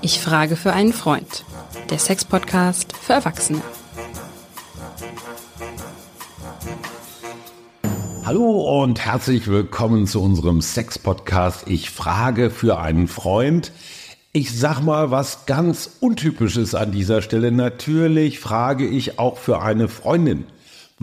Ich frage für einen Freund. Der Sex-Podcast für Erwachsene. Hallo und herzlich willkommen zu unserem Sex-Podcast. Ich frage für einen Freund. Ich sag mal was ganz Untypisches an dieser Stelle. Natürlich frage ich auch für eine Freundin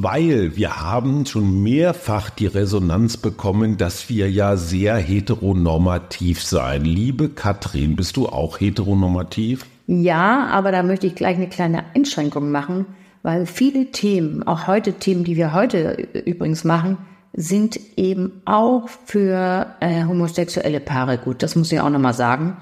weil wir haben schon mehrfach die Resonanz bekommen, dass wir ja sehr heteronormativ seien. Liebe Katrin, bist du auch heteronormativ? Ja, aber da möchte ich gleich eine kleine Einschränkung machen, weil viele Themen, auch heute Themen, die wir heute übrigens machen, sind eben auch für äh, homosexuelle Paare gut. Das muss ich auch nochmal sagen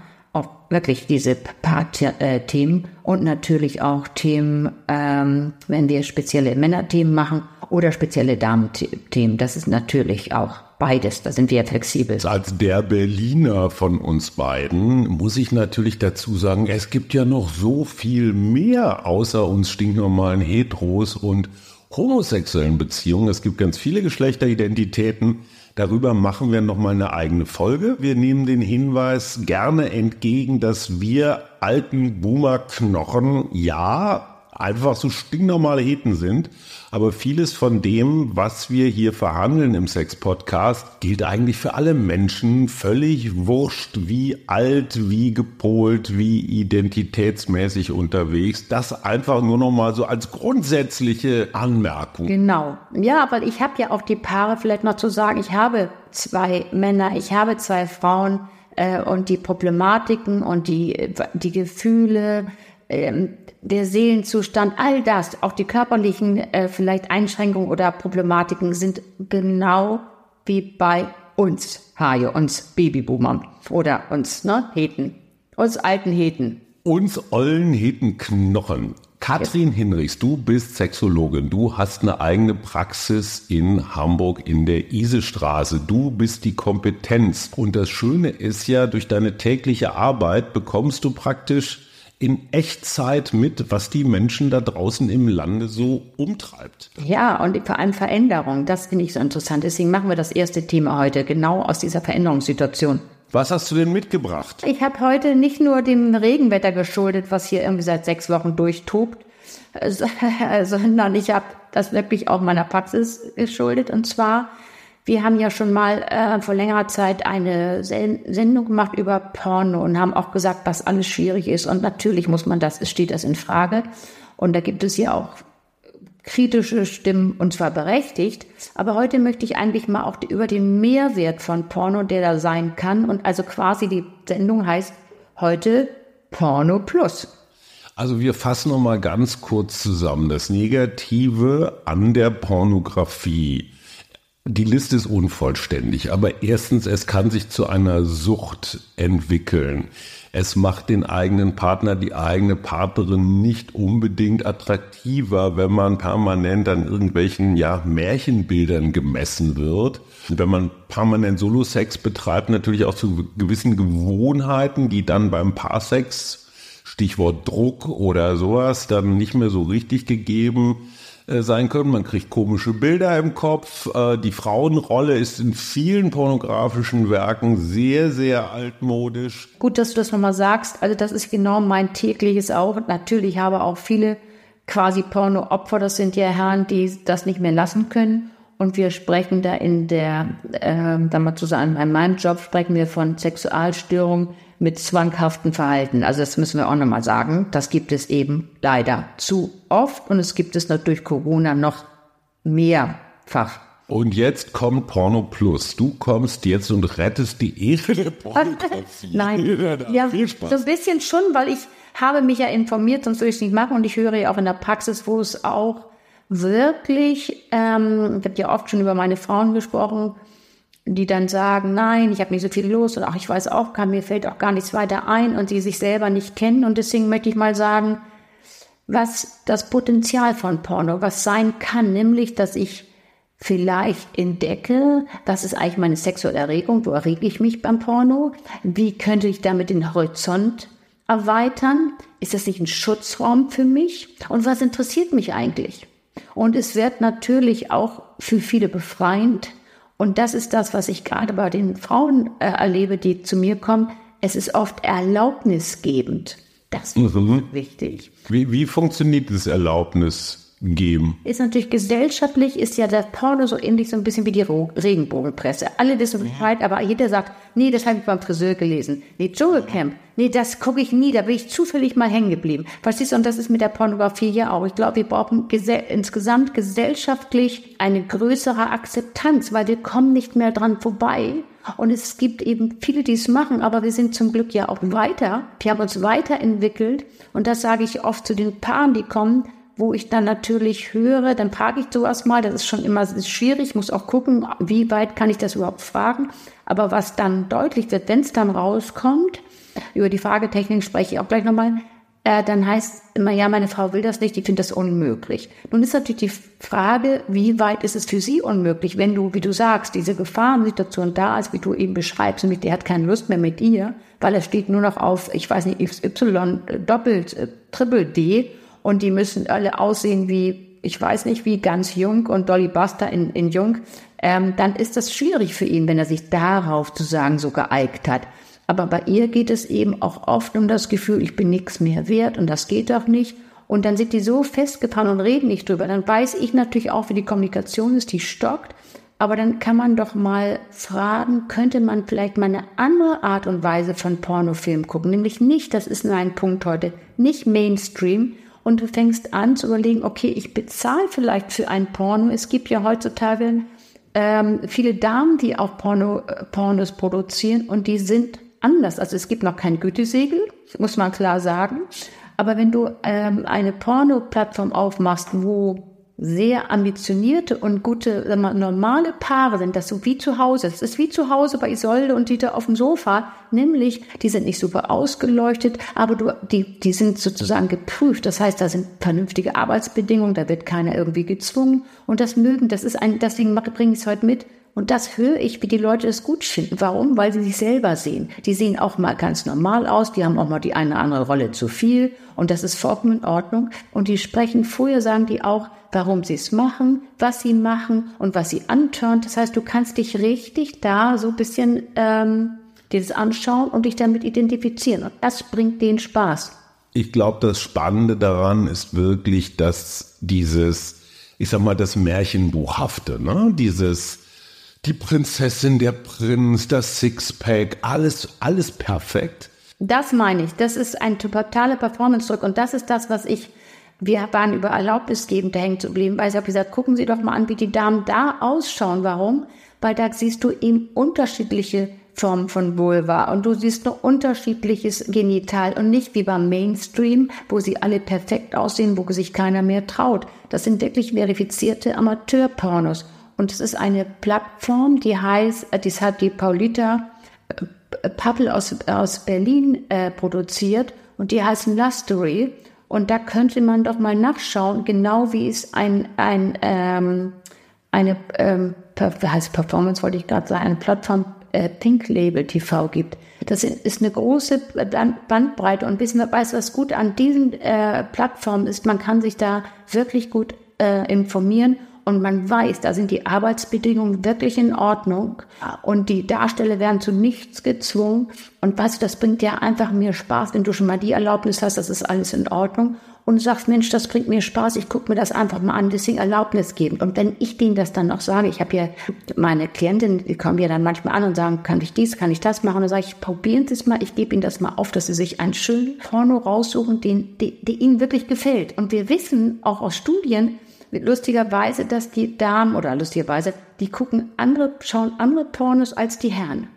wirklich diese Paar-Themen und natürlich auch Themen, ähm, wenn wir spezielle Männerthemen machen oder spezielle Damen-Themen. Das ist natürlich auch beides. Da sind wir flexibel. Als der Berliner von uns beiden muss ich natürlich dazu sagen, es gibt ja noch so viel mehr außer uns stinknormalen Heteros und homosexuellen Beziehungen. Es gibt ganz viele Geschlechteridentitäten. Darüber machen wir nochmal eine eigene Folge. Wir nehmen den Hinweis gerne entgegen, dass wir alten Boomer-Knochen ja einfach so stinknormale Heten sind. Aber vieles von dem, was wir hier verhandeln im Sex-Podcast, gilt eigentlich für alle Menschen. Völlig wurscht, wie alt, wie gepolt, wie identitätsmäßig unterwegs. Das einfach nur noch mal so als grundsätzliche Anmerkung. Genau. Ja, aber ich habe ja auch die Paare vielleicht noch zu sagen, ich habe zwei Männer, ich habe zwei Frauen äh, und die Problematiken und die, die Gefühle, der Seelenzustand, all das, auch die körperlichen äh, vielleicht Einschränkungen oder Problematiken sind genau wie bei uns, Haie, uns Babyboomern oder uns, ne, Heten, uns alten Heten. Uns ollen Hetenknochen. Katrin Hinrichs, du bist Sexologin. Du hast eine eigene Praxis in Hamburg in der Isestraße. Du bist die Kompetenz. Und das Schöne ist ja, durch deine tägliche Arbeit bekommst du praktisch in Echtzeit mit, was die Menschen da draußen im Lande so umtreibt. Ja, und vor allem Veränderung, das finde ich so interessant. Deswegen machen wir das erste Thema heute, genau aus dieser Veränderungssituation. Was hast du denn mitgebracht? Ich habe heute nicht nur dem Regenwetter geschuldet, was hier irgendwie seit sechs Wochen durchtobt, sondern ich habe das wirklich auch meiner Praxis geschuldet. Und zwar wir haben ja schon mal äh, vor längerer Zeit eine Sendung gemacht über Porno und haben auch gesagt, was alles schwierig ist. Und natürlich muss man das, steht das in Frage. Und da gibt es ja auch kritische Stimmen und zwar berechtigt. Aber heute möchte ich eigentlich mal auch über den Mehrwert von Porno, der da sein kann. Und also quasi die Sendung heißt heute Porno Plus. Also wir fassen noch mal ganz kurz zusammen. Das Negative an der Pornografie die Liste ist unvollständig, aber erstens, es kann sich zu einer Sucht entwickeln. Es macht den eigenen Partner, die eigene Partnerin nicht unbedingt attraktiver, wenn man permanent an irgendwelchen, ja, Märchenbildern gemessen wird. Wenn man permanent Solo-Sex betreibt, natürlich auch zu gewissen Gewohnheiten, die dann beim Paarsex, Stichwort Druck oder sowas, dann nicht mehr so richtig gegeben äh, sein können. Man kriegt komische Bilder im Kopf. Äh, die Frauenrolle ist in vielen pornografischen Werken sehr, sehr altmodisch. Gut, dass du das nochmal sagst. Also das ist genau mein tägliches auch. Natürlich habe auch viele quasi Porno-Opfer. Das sind ja Herren, die das nicht mehr lassen können. Und wir sprechen da in der, äh, da mal zusammen, in meinem Job sprechen wir von Sexualstörungen mit zwanghaften Verhalten. Also das müssen wir auch nochmal sagen. Das gibt es eben leider zu oft und es gibt es durch Corona noch mehrfach. Und jetzt kommt Porno Plus. Du kommst jetzt und rettest die Ehre der Pornografie. Nein, ja, so ein bisschen schon, weil ich habe mich ja informiert, sonst würde ich es nicht machen. Und ich höre ja auch in der Praxis, wo es auch wirklich, ähm, ich habe ja oft schon über meine Frauen gesprochen, die dann sagen, nein, ich habe nicht so viel los und ach, ich weiß auch, kann, mir fällt auch gar nichts weiter ein und die sich selber nicht kennen. Und deswegen möchte ich mal sagen, was das Potenzial von Porno, was sein kann, nämlich, dass ich vielleicht entdecke, was ist eigentlich meine sexuelle Erregung, wo errege ich mich beim Porno, wie könnte ich damit den Horizont erweitern, ist das nicht ein Schutzraum für mich und was interessiert mich eigentlich? Und es wird natürlich auch für viele befreiend, Und das ist das, was ich gerade bei den Frauen äh, erlebe, die zu mir kommen. Es ist oft erlaubnisgebend. Das ist mhm. wichtig. Wie, wie funktioniert das Erlaubnis? Geben. Ist natürlich gesellschaftlich, ist ja das Porno so ähnlich so ein bisschen wie die Regenbogenpresse. Alle wissen Bescheid, aber jeder sagt, nee, das habe ich beim Friseur gelesen. Nee, Dschungelcamp, nee, das gucke ich nie, da bin ich zufällig mal hängen geblieben. Verstehst du, und das ist mit der Pornografie ja auch. Ich glaube, wir brauchen gesell insgesamt gesellschaftlich eine größere Akzeptanz, weil wir kommen nicht mehr dran vorbei. Und es gibt eben viele, die es machen, aber wir sind zum Glück ja auch weiter. Wir haben uns weiterentwickelt. Und das sage ich oft zu den Paaren, die kommen wo ich dann natürlich höre, dann frage ich sowas mal, das ist schon immer schwierig, muss auch gucken, wie weit kann ich das überhaupt fragen. Aber was dann deutlich wird, wenn es dann rauskommt, über die Fragetechnik spreche ich auch gleich nochmal, äh, dann heißt immer, ja, meine Frau will das nicht, die findet das unmöglich. Nun ist natürlich die Frage, wie weit ist es für sie unmöglich, wenn du, wie du sagst, diese Gefahrensituation da ist, wie du eben beschreibst, nämlich der hat keine Lust mehr mit dir, weil er steht nur noch auf, ich weiß nicht, XY, äh, doppelt, äh, Triple D und die müssen alle aussehen wie, ich weiß nicht, wie ganz Jung und Dolly Buster in, in Jung, ähm, dann ist das schwierig für ihn, wenn er sich darauf zu sagen so geeigt hat. Aber bei ihr geht es eben auch oft um das Gefühl, ich bin nichts mehr wert und das geht doch nicht. Und dann sind die so festgefahren und reden nicht drüber. Dann weiß ich natürlich auch, wie die Kommunikation ist, die stockt. Aber dann kann man doch mal fragen, könnte man vielleicht mal eine andere Art und Weise von Pornofilm gucken? Nämlich nicht, das ist nur ein Punkt heute, nicht Mainstream, und du fängst an zu überlegen, okay, ich bezahle vielleicht für ein Porno. Es gibt ja heutzutage ähm, viele Damen, die auch Porno, äh, Pornos produzieren und die sind anders. Also es gibt noch kein Gütesiegel, muss man klar sagen. Aber wenn du ähm, eine Porno-Plattform aufmachst, wo sehr ambitionierte und gute, wir, normale Paare sind, das so wie zu Hause. Es ist wie zu Hause bei Isolde und Dieter auf dem Sofa, nämlich die sind nicht super ausgeleuchtet, aber du, die, die sind sozusagen geprüft. Das heißt, da sind vernünftige Arbeitsbedingungen, da wird keiner irgendwie gezwungen und das mögen, das ist ein, deswegen bringe ich es heute mit. Und das höre ich, wie die Leute es gut finden. Warum? Weil sie sich selber sehen. Die sehen auch mal ganz normal aus, die haben auch mal die eine oder andere Rolle zu viel und das ist vollkommen in Ordnung. Und die sprechen vorher, sagen die auch, warum sie es machen, was sie machen und was sie antörnt. Das heißt, du kannst dich richtig da so ein bisschen ähm, das anschauen und dich damit identifizieren. Und das bringt den Spaß. Ich glaube, das Spannende daran ist wirklich, dass dieses, ich sag mal, das Märchenbuchhafte, ne? dieses die Prinzessin, der Prinz, das Sixpack, alles, alles perfekt. Das meine ich. Das ist ein totaler Performance-Druck und das ist das, was ich wir waren über Erlaubnisgebend hängen zu bleiben, weil ich habe gesagt, gucken Sie doch mal an, wie die Damen da ausschauen. Warum? Weil da siehst du eben unterschiedliche Formen von Vulva und du siehst nur unterschiedliches Genital und nicht wie beim Mainstream, wo sie alle perfekt aussehen, wo sich keiner mehr traut. Das sind wirklich verifizierte Amateurpornos. Und es ist eine Plattform, die heißt, das hat die Paulita äh, Pappel aus, aus Berlin äh, produziert und die heißt Lustery. Und da könnte man doch mal nachschauen, genau wie es ein, ein ähm, eine ähm, heißt Performance, wollte ich gerade sagen, eine Plattform äh, Pink Label TV gibt. Das ist eine große Bandbreite und wissen wir, weiß, was gut an diesen äh, Plattformen ist, man kann sich da wirklich gut äh, informieren und man weiß, da sind die Arbeitsbedingungen wirklich in Ordnung und die Darsteller werden zu nichts gezwungen. Und weißt du, das bringt ja einfach mehr Spaß, wenn du schon mal die Erlaubnis hast, das ist alles in Ordnung und sagst, Mensch, das bringt mir Spaß, ich gucke mir das einfach mal an, deswegen Erlaubnis geben. Und wenn ich denen das dann noch sage, ich habe ja meine Klientinnen, die kommen ja dann manchmal an und sagen, kann ich dies, kann ich das machen? Und dann sage ich, probieren Sie es mal, ich gebe Ihnen das mal auf, dass Sie sich einen schönen Porno raussuchen, den, der Ihnen wirklich gefällt. Und wir wissen auch aus Studien, lustigerweise, dass die Damen oder lustigerweise, die gucken andere, schauen andere Pornos als die Herren.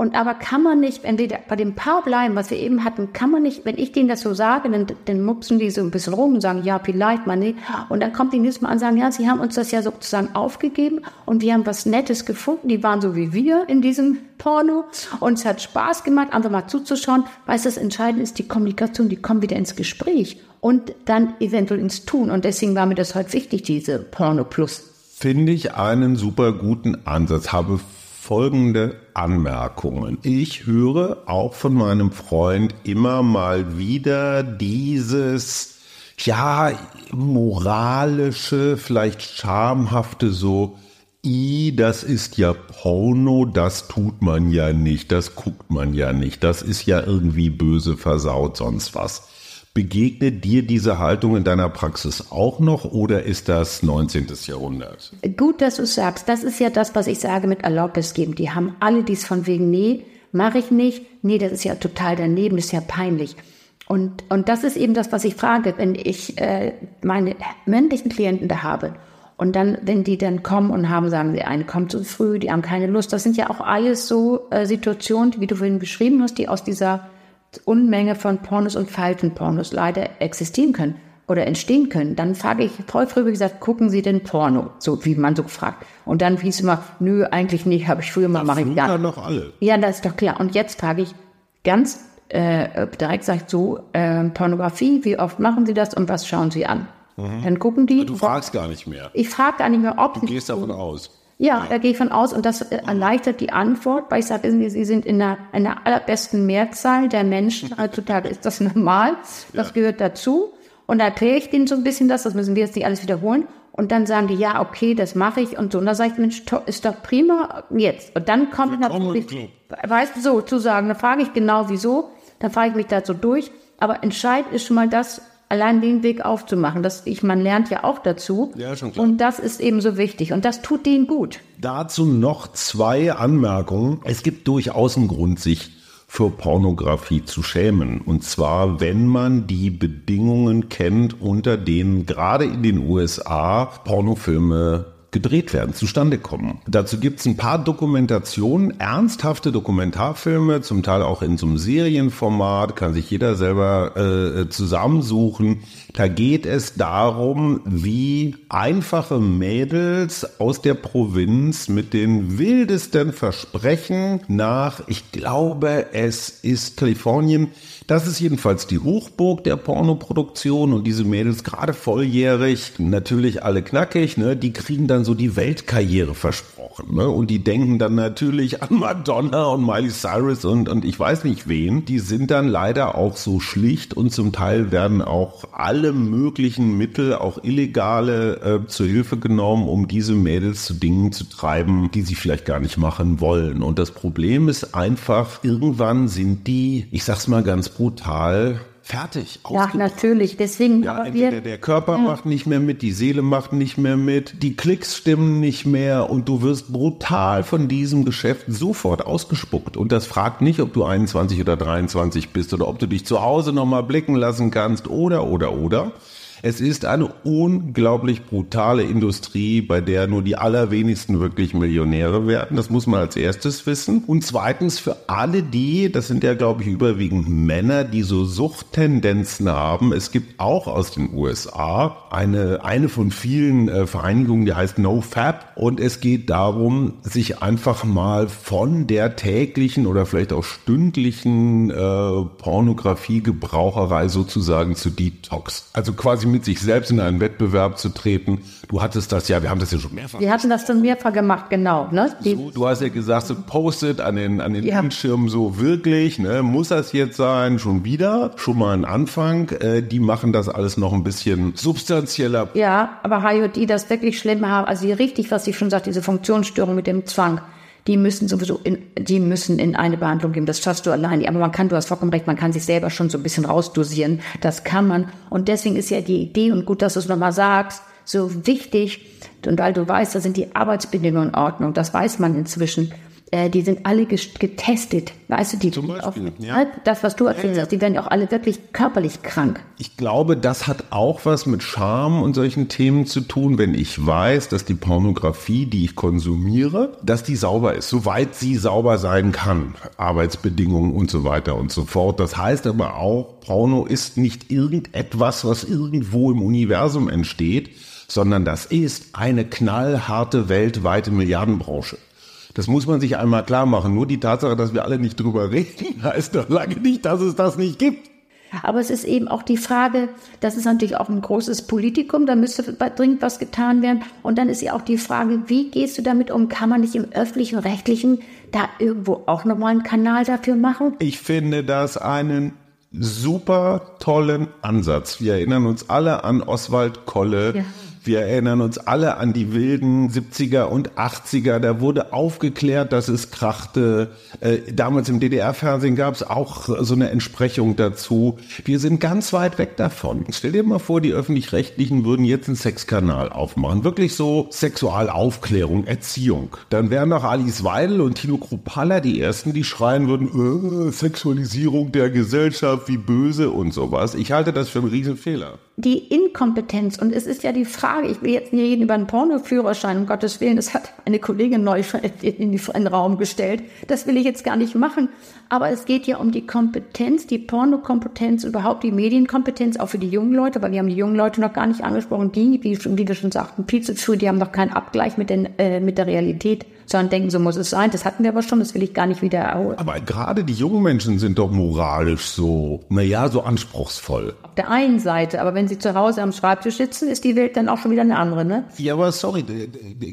Und aber kann man nicht, wenn wir bei dem Paar bleiben, was wir eben hatten, kann man nicht, wenn ich denen das so sage, dann, dann mupsen die so ein bisschen rum und sagen, ja, vielleicht mal nicht. Und dann kommt die nächste Mal an und sagen, ja, sie haben uns das ja sozusagen aufgegeben und wir haben was Nettes gefunden. Die waren so wie wir in diesem Porno und es hat Spaß gemacht, einfach mal zuzuschauen. Weißt du, das Entscheidende ist die Kommunikation, die kommen wieder ins Gespräch und dann eventuell ins Tun. Und deswegen war mir das heute wichtig, diese Porno Plus. Finde ich einen super guten Ansatz. Habe folgende Anmerkungen. Ich höre auch von meinem Freund immer mal wieder dieses, ja, moralische, vielleicht schamhafte so, I, das ist ja Porno, das tut man ja nicht, das guckt man ja nicht, das ist ja irgendwie böse, versaut, sonst was. Begegnet dir diese Haltung in deiner Praxis auch noch oder ist das 19. Jahrhundert? Gut, dass du sagst. Das ist ja das, was ich sage mit Erlaubnis geben. Die haben alle dies von wegen, nee, mache ich nicht. Nee, das ist ja total daneben, das ist ja peinlich. Und, und das ist eben das, was ich frage, wenn ich äh, meine männlichen Klienten da habe. Und dann, wenn die dann kommen und haben, sagen sie, eine kommt zu früh, die haben keine Lust. Das sind ja auch alles so äh, Situationen, wie du vorhin beschrieben hast, die aus dieser Unmenge von Pornos und Faltenpornos leider existieren können oder entstehen können, dann frage ich voll früh gesagt, gucken Sie denn Porno? So wie man so fragt. Und dann hieß immer, nö, eigentlich nicht, habe ich früher mal, mache ich gar noch alle. Ja, das ist doch klar. Und jetzt frage ich ganz äh, direkt, sagt so, äh, Pornografie, wie oft machen Sie das und was schauen Sie an? Mhm. Dann gucken die. Du fragst gar nicht mehr. Ich frage gar nicht mehr, ob. Du gehst davon aus. Ja, da gehe ich von aus und das äh, erleichtert die Antwort, weil ich sage, Sie sind in der, in der allerbesten Mehrzahl der Menschen heutzutage ist das normal, das ja. gehört dazu. Und da erkläre ich denen so ein bisschen das, das müssen wir jetzt nicht alles wiederholen. Und dann sagen die, ja, okay, das mache ich und so. Und da sage ich, Mensch, ist doch prima, jetzt. Und dann kommt natürlich, weißt du, so zu sagen, da frage ich genau wieso, dann frage ich mich da so durch. Aber entscheidend ist schon mal das, allein den Weg aufzumachen. Das, ich, man lernt ja auch dazu. Ja, schon klar. Und das ist eben so wichtig. Und das tut denen gut. Dazu noch zwei Anmerkungen. Es gibt durchaus einen Grund, sich für Pornografie zu schämen. Und zwar, wenn man die Bedingungen kennt, unter denen gerade in den USA Pornofilme gedreht werden, zustande kommen. Dazu gibt es ein paar Dokumentationen, ernsthafte Dokumentarfilme, zum Teil auch in so einem Serienformat, kann sich jeder selber äh, zusammensuchen. Da geht es darum, wie einfache Mädels aus der Provinz mit den wildesten Versprechen nach, ich glaube, es ist Kalifornien, das ist jedenfalls die Hochburg der Pornoproduktion und diese Mädels gerade volljährig, natürlich alle knackig, ne, die kriegen dann so die Weltkarriere versprochen, ne, und die denken dann natürlich an Madonna und Miley Cyrus und, und ich weiß nicht wen. Die sind dann leider auch so schlicht und zum Teil werden auch alle möglichen Mittel, auch illegale, äh, zur Hilfe genommen, um diese Mädels zu Dingen zu treiben, die sie vielleicht gar nicht machen wollen. Und das Problem ist einfach, irgendwann sind die, ich sag's mal ganz brutal fertig. Ja, natürlich. Deswegen. Ja, entweder wir, der Körper ja. macht nicht mehr mit, die Seele macht nicht mehr mit, die Klicks stimmen nicht mehr und du wirst brutal von diesem Geschäft sofort ausgespuckt. Und das fragt nicht, ob du 21 oder 23 bist oder ob du dich zu Hause nochmal blicken lassen kannst oder, oder, oder. Es ist eine unglaublich brutale Industrie, bei der nur die allerwenigsten wirklich Millionäre werden. Das muss man als erstes wissen. Und zweitens für alle die, das sind ja glaube ich überwiegend Männer, die so Suchttendenzen haben. Es gibt auch aus den USA eine, eine von vielen äh, Vereinigungen, die heißt NoFap. Und es geht darum, sich einfach mal von der täglichen oder vielleicht auch stündlichen äh, Pornografiegebraucherei sozusagen zu detox. Also quasi mit sich selbst in einen Wettbewerb zu treten. Du hattest das ja, wir haben das ja schon mehrfach. Wir hatten das schon mehrfach gemacht, genau. Ne? So, du hast ja gesagt, so postet an den, an den ja. Bildschirmen so wirklich, ne? muss das jetzt sein, schon wieder, schon mal ein Anfang. Äh, die machen das alles noch ein bisschen substanzieller. Ja, aber HIOD, das wirklich schlimm haben, also richtig, was ich schon sagte, diese Funktionsstörung mit dem Zwang die müssen sowieso in, die müssen in eine Behandlung geben. Das schaffst du allein. Aber man kann, du hast vollkommen recht, man kann sich selber schon so ein bisschen rausdosieren. Das kann man. Und deswegen ist ja die Idee, und gut, dass du es nochmal sagst, so wichtig. Und weil du weißt, da sind die Arbeitsbedingungen in Ordnung. Das weiß man inzwischen äh, die sind alle getestet. Weißt du, die, Zum Beispiel, auf, ja. das, was du erzählst, ja, ja. die werden auch alle wirklich körperlich krank. Ich glaube, das hat auch was mit Scham und solchen Themen zu tun, wenn ich weiß, dass die Pornografie, die ich konsumiere, dass die sauber ist, soweit sie sauber sein kann. Arbeitsbedingungen und so weiter und so fort. Das heißt aber auch, Porno ist nicht irgendetwas, was irgendwo im Universum entsteht, sondern das ist eine knallharte weltweite Milliardenbranche. Das muss man sich einmal klar machen. Nur die Tatsache, dass wir alle nicht drüber reden, heißt doch lange nicht, dass es das nicht gibt. Aber es ist eben auch die Frage, das ist natürlich auch ein großes Politikum, da müsste dringend was getan werden. Und dann ist ja auch die Frage, wie gehst du damit um? Kann man nicht im öffentlichen, rechtlichen da irgendwo auch nochmal einen Kanal dafür machen? Ich finde das einen super tollen Ansatz. Wir erinnern uns alle an Oswald Kolle. Ja Wir erinnern uns alle an die wilden 70er und 80er. Da wurde aufgeklärt, dass es krachte. Äh, damals im DDR-Fernsehen gab es auch so eine Entsprechung dazu. Wir sind ganz weit weg davon. Stell dir mal vor, die öffentlich-rechtlichen würden jetzt einen Sexkanal aufmachen. Wirklich so Sexualaufklärung, Erziehung. Dann wären doch Alice Weidel und Tino Kruppalla die ersten, die schreien würden, äh, Sexualisierung der Gesellschaft, wie böse und sowas. Ich halte das für einen Riesenfehler die Inkompetenz. Und es ist ja die Frage, ich will jetzt nicht reden über einen Pornoführerschein, um Gottes Willen, das hat eine Kollegin neu in den Raum gestellt. Das will ich jetzt gar nicht machen. Aber es geht ja um die Kompetenz, die Pornokompetenz, überhaupt die Medienkompetenz, auch für die jungen Leute, weil wir haben die jungen Leute noch gar nicht angesprochen. Die, wie, wie wir schon sagten, viel zu früh, die haben noch keinen Abgleich mit, den, äh, mit der Realität sondern denken, so muss es sein. Das hatten wir aber schon, das will ich gar nicht wieder erholen. Aber gerade die jungen Menschen sind doch moralisch so, naja, so anspruchsvoll. Auf der einen Seite, aber wenn sie zu Hause am Schreibtisch sitzen, ist die Welt dann auch schon wieder eine andere, ne? Ja, aber sorry,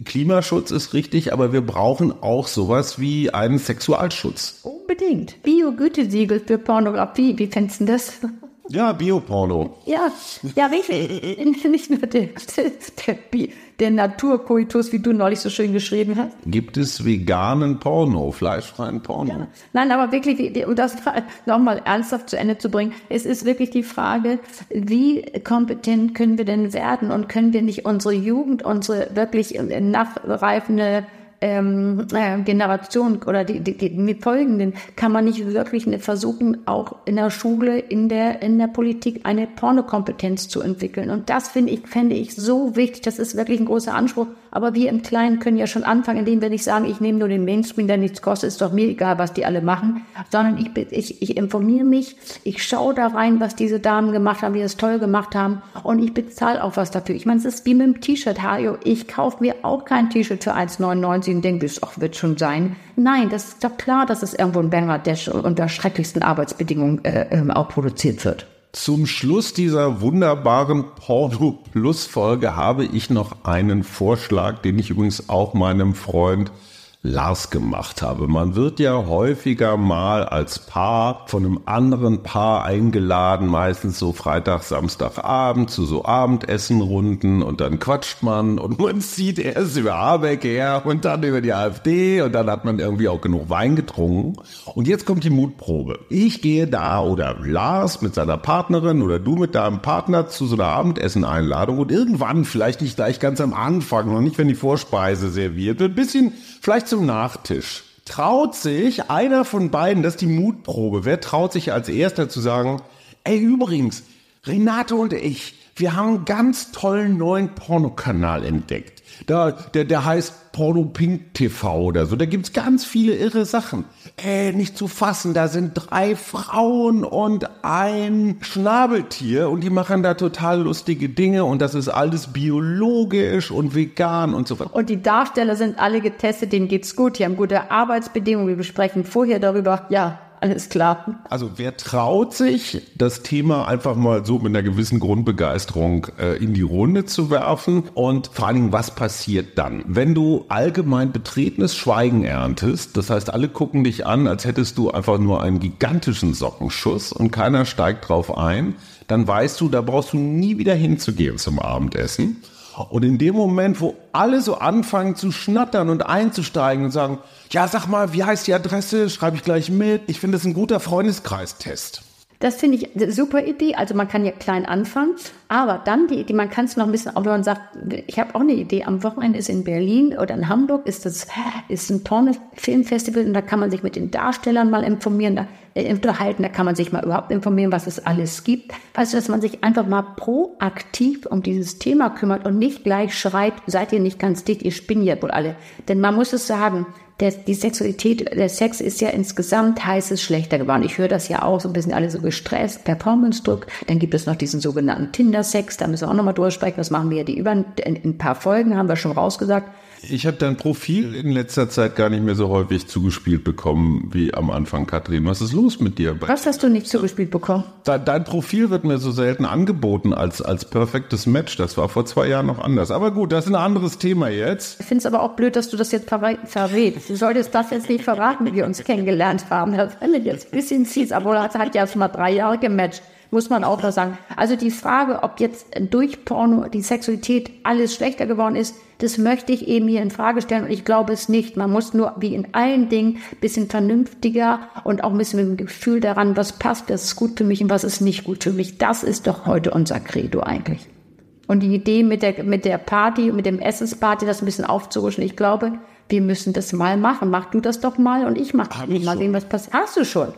Klimaschutz ist richtig, aber wir brauchen auch sowas wie einen Sexualschutz. Unbedingt. Bio-Gütesiegel für Pornografie, wie fändest du das? Ja, Bioporno. Ja, ja, richtig. Nicht nur der, der, der Naturkoitus, wie du neulich so schön geschrieben hast. Gibt es veganen Porno, fleischfreien Porno? Ja. Nein, aber wirklich, um das nochmal ernsthaft zu Ende zu bringen, es ist wirklich die Frage, wie kompetent können wir denn werden und können wir nicht unsere Jugend, unsere wirklich nachreifende ähm, äh, Generation oder die, die, die folgenden kann man nicht wirklich versuchen, auch in der Schule, in der, in der Politik eine Pornokompetenz zu entwickeln. Und das finde ich, fände ich so wichtig. Das ist wirklich ein großer Anspruch. Aber wir im Kleinen können ja schon anfangen, indem wir nicht sagen, ich nehme nur den Mainstream, der nichts kostet, ist doch mir egal, was die alle machen, sondern ich, ich, ich informiere mich, ich schaue da rein, was diese Damen gemacht haben, wie das toll gemacht haben und ich bezahle auch was dafür. Ich meine, es ist wie mit dem T-Shirt, Hajo, ich kaufe mir auch kein T-Shirt für 1,99 und denke, das wird schon sein. Nein, das ist doch klar, dass es irgendwo in Bangladesch unter schrecklichsten Arbeitsbedingungen äh, ähm, auch produziert wird. Zum Schluss dieser wunderbaren Porno Plus Folge habe ich noch einen Vorschlag, den ich übrigens auch meinem Freund Lars gemacht habe. Man wird ja häufiger mal als Paar von einem anderen Paar eingeladen, meistens so Freitag, Samstagabend zu so Abendessenrunden und dann quatscht man und man sieht erst über Habeck her und dann über die AfD und dann hat man irgendwie auch genug Wein getrunken. Und jetzt kommt die Mutprobe. Ich gehe da oder Lars mit seiner Partnerin oder du mit deinem Partner zu so einer Abendessen-Einladung und irgendwann, vielleicht nicht gleich ganz am Anfang, noch nicht wenn die Vorspeise serviert wird, bisschen vielleicht zum Nachtisch. Traut sich einer von beiden, das ist die Mutprobe, wer traut sich als erster zu sagen, ey übrigens, Renate und ich, wir haben einen ganz tollen neuen Pornokanal entdeckt. Da, der, der heißt Porno Pink TV oder so. Da gibt's ganz viele irre Sachen. Äh, nicht zu fassen, da sind drei Frauen und ein Schnabeltier und die machen da total lustige Dinge und das ist alles biologisch und vegan und so weiter. Und die Darsteller sind alle getestet, denen geht's gut, die haben gute Arbeitsbedingungen. Wir besprechen vorher darüber, ja, alles klar. Also wer traut sich, das Thema einfach mal so mit einer gewissen Grundbegeisterung äh, in die Runde zu werfen und vor allen Dingen, was passiert dann? Wenn du allgemein betretenes Schweigen erntest, das heißt, alle gucken dich an, als hättest du einfach nur einen gigantischen Sockenschuss und keiner steigt drauf ein, dann weißt du, da brauchst du nie wieder hinzugehen zum Abendessen. Und in dem Moment, wo alle so anfangen zu schnattern und einzusteigen und sagen, ja, sag mal, wie heißt die Adresse? Schreibe ich gleich mit. Ich finde das ein guter Freundeskreistest. Das finde ich eine super Idee. Also man kann ja klein anfangen, aber dann die Idee, man kann es noch ein bisschen, auch wenn man sagt, ich habe auch eine Idee, am Wochenende ist in Berlin oder in Hamburg ist das ist ein Porno-Filmfestival und da kann man sich mit den Darstellern mal informieren, da, äh, unterhalten, da kann man sich mal überhaupt informieren, was es alles gibt. Weißt du, dass man sich einfach mal proaktiv um dieses Thema kümmert und nicht gleich schreit, seid ihr nicht ganz dicht, ihr spinnt ja wohl alle. Denn man muss es sagen, der, die Sexualität, der Sex ist ja insgesamt heiß es schlechter geworden. Ich höre das ja auch, so ein bisschen alle so gestresst, Performance-Druck. Dann gibt es noch diesen sogenannten Tinder-Sex, da müssen wir auch nochmal durchsprechen. Das machen wir ja die über, in, in ein paar Folgen, haben wir schon rausgesagt. Ich habe dein Profil in letzter Zeit gar nicht mehr so häufig zugespielt bekommen wie am Anfang, Katrin. Was ist los mit dir? Was hast du nicht zugespielt bekommen? Dein Profil wird mir so selten angeboten als, als perfektes Match. Das war vor zwei Jahren noch anders. Aber gut, das ist ein anderes Thema jetzt. Ich finde es aber auch blöd, dass du das jetzt verrätst. Du solltest das jetzt nicht verraten, wie wir uns kennengelernt haben. Das finde ich jetzt ein bisschen fies, aber er hat ja schon mal drei Jahre gematcht muss man auch noch sagen. Also die Frage, ob jetzt durch Porno die Sexualität alles schlechter geworden ist, das möchte ich eben hier in Frage stellen und ich glaube es nicht. Man muss nur wie in allen Dingen ein bisschen vernünftiger und auch ein bisschen mit dem Gefühl daran, was passt, was ist gut für mich und was ist nicht gut für mich. Das ist doch heute unser Credo eigentlich. Und die Idee mit der, mit der Party, mit dem Essensparty, das ein bisschen aufzurutschen, ich glaube, wir müssen das mal machen. Mach du das doch mal und ich mach Hab mal sehen, was passiert. Hast du schon?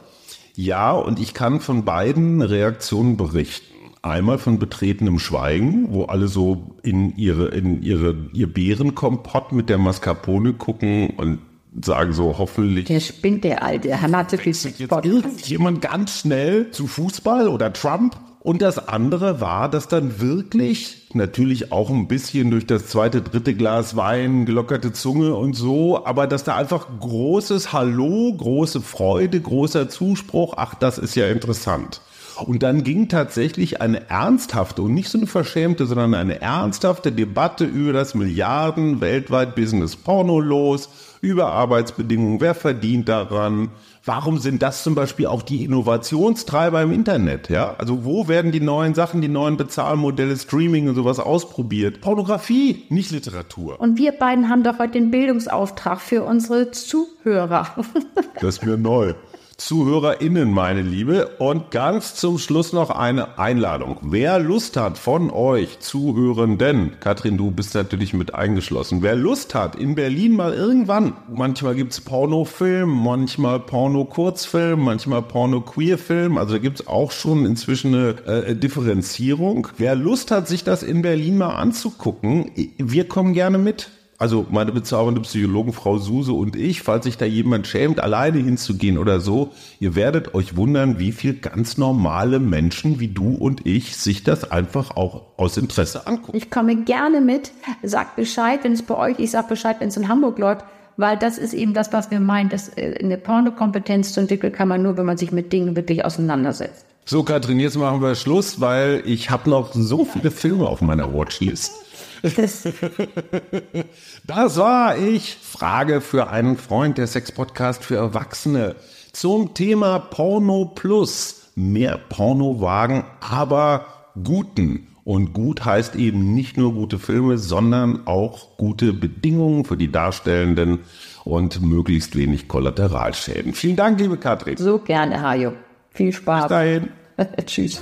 Ja, und ich kann von beiden Reaktionen berichten. Einmal von betretenem Schweigen, wo alle so in ihre, in ihre, ihr Beerenkompott mit der Mascarpone gucken und sagen so hoffentlich. Der spinnt der Alte, er hatte viel Sport. Jemand ganz schnell zu Fußball oder Trump und das andere war, dass dann wirklich natürlich auch ein bisschen durch das zweite, dritte Glas Wein, gelockerte Zunge und so, aber dass da einfach großes Hallo, große Freude, großer Zuspruch, ach, das ist ja interessant. Und dann ging tatsächlich eine ernsthafte und nicht so eine verschämte, sondern eine ernsthafte Debatte über das Milliarden weltweit Business Porno los, über Arbeitsbedingungen, wer verdient daran, Warum sind das zum Beispiel auch die Innovationstreiber im Internet? Ja, also wo werden die neuen Sachen, die neuen Bezahlmodelle, Streaming und sowas ausprobiert? Pornografie, nicht Literatur. Und wir beiden haben doch heute den Bildungsauftrag für unsere Zuhörer. das ist mir neu. ZuhörerInnen, meine Liebe. Und ganz zum Schluss noch eine Einladung. Wer Lust hat von euch Zuhörenden, Katrin, du bist natürlich mit eingeschlossen, wer Lust hat, in Berlin mal irgendwann, manchmal gibt's Pornofilm, manchmal Porno-Kurzfilm, manchmal Porno-Queerfilm, also da gibt's auch schon inzwischen eine äh, Differenzierung. Wer Lust hat, sich das in Berlin mal anzugucken, wir kommen gerne mit. Also meine bezaubernde Psychologin Frau Suse und ich, falls sich da jemand schämt, alleine hinzugehen oder so, ihr werdet euch wundern, wie viel ganz normale Menschen wie du und ich sich das einfach auch aus Interesse angucken. Ich komme gerne mit, sagt Bescheid, wenn es bei euch, ich sag Bescheid, wenn es in Hamburg läuft, weil das ist eben das, was wir meinen, dass äh, eine Pornokompetenz zu entwickeln kann man nur, wenn man sich mit Dingen wirklich auseinandersetzt. So, Katrin, jetzt machen wir Schluss, weil ich habe noch so viele Filme auf meiner Watchlist. Das war ich. Frage für einen Freund der Sex-Podcast für Erwachsene zum Thema Porno Plus. Mehr Porno wagen, aber guten. Und gut heißt eben nicht nur gute Filme, sondern auch gute Bedingungen für die Darstellenden und möglichst wenig Kollateralschäden. Vielen Dank, liebe Katrin. So gerne, Hajo. Viel Spaß. Bis dahin. Tschüss.